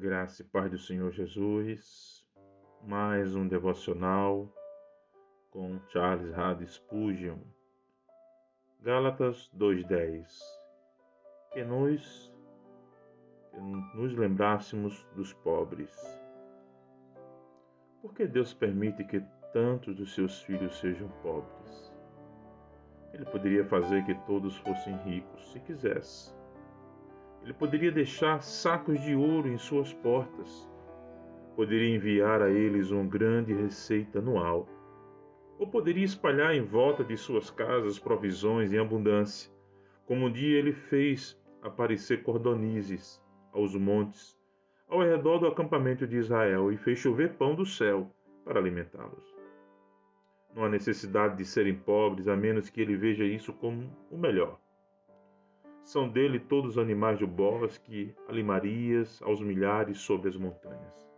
Graça e paz do Senhor Jesus. Mais um devocional com Charles Haddon Spurgeon. Gálatas 2:10. Que nós que nos lembrássemos dos pobres. Por que Deus permite que tantos dos seus filhos sejam pobres? Ele poderia fazer que todos fossem ricos, se quisesse ele poderia deixar sacos de ouro em suas portas. Poderia enviar a eles uma grande receita anual. Ou poderia espalhar em volta de suas casas provisões em abundância, como um dia ele fez aparecer cordonizes aos montes, ao redor do acampamento de Israel, e fez chover pão do céu para alimentá-los. Não há necessidade de serem pobres, a menos que ele veja isso como o melhor. São dele todos os animais do bosque, alimarias aos milhares sobre as montanhas.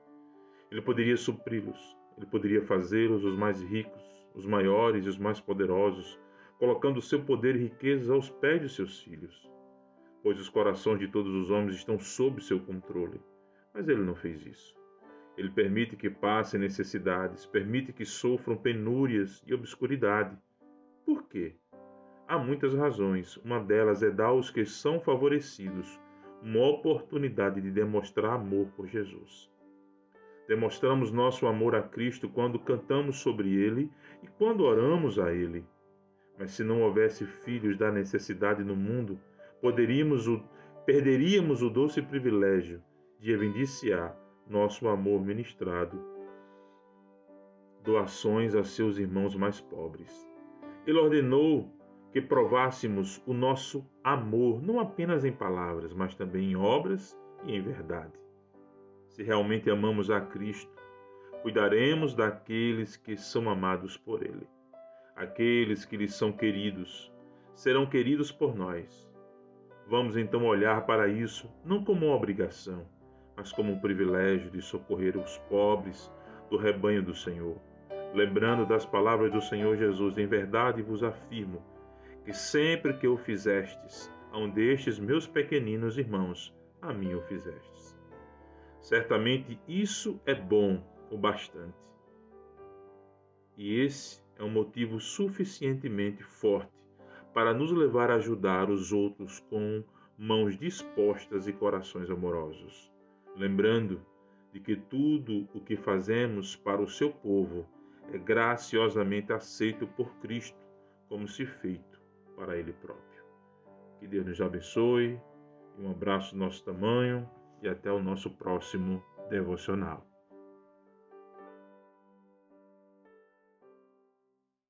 Ele poderia supri-los, ele poderia fazê-los os mais ricos, os maiores e os mais poderosos, colocando o seu poder e riquezas aos pés de seus filhos. Pois os corações de todos os homens estão sob seu controle. Mas ele não fez isso. Ele permite que passem necessidades, permite que sofram penúrias e obscuridade. Por quê? Há muitas razões. Uma delas é dar aos que são favorecidos uma oportunidade de demonstrar amor por Jesus. Demonstramos nosso amor a Cristo quando cantamos sobre Ele e quando oramos a Ele. Mas se não houvesse filhos da necessidade no mundo, poderíamos o, perderíamos o doce privilégio de evidenciar nosso amor ministrado, doações a seus irmãos mais pobres. Ele ordenou que provássemos o nosso amor, não apenas em palavras, mas também em obras e em verdade. Se realmente amamos a Cristo, cuidaremos daqueles que são amados por Ele. Aqueles que lhes são queridos serão queridos por nós. Vamos então olhar para isso não como uma obrigação, mas como um privilégio de socorrer os pobres do rebanho do Senhor. Lembrando das palavras do Senhor Jesus, em verdade vos afirmo que sempre que o fizestes a um destes meus pequeninos irmãos, a mim o fizestes. Certamente isso é bom o bastante. E esse é um motivo suficientemente forte para nos levar a ajudar os outros com mãos dispostas e corações amorosos, lembrando de que tudo o que fazemos para o seu povo é graciosamente aceito por Cristo, como se feito para Ele próprio. Que Deus nos abençoe, um abraço do nosso tamanho e até o nosso próximo devocional.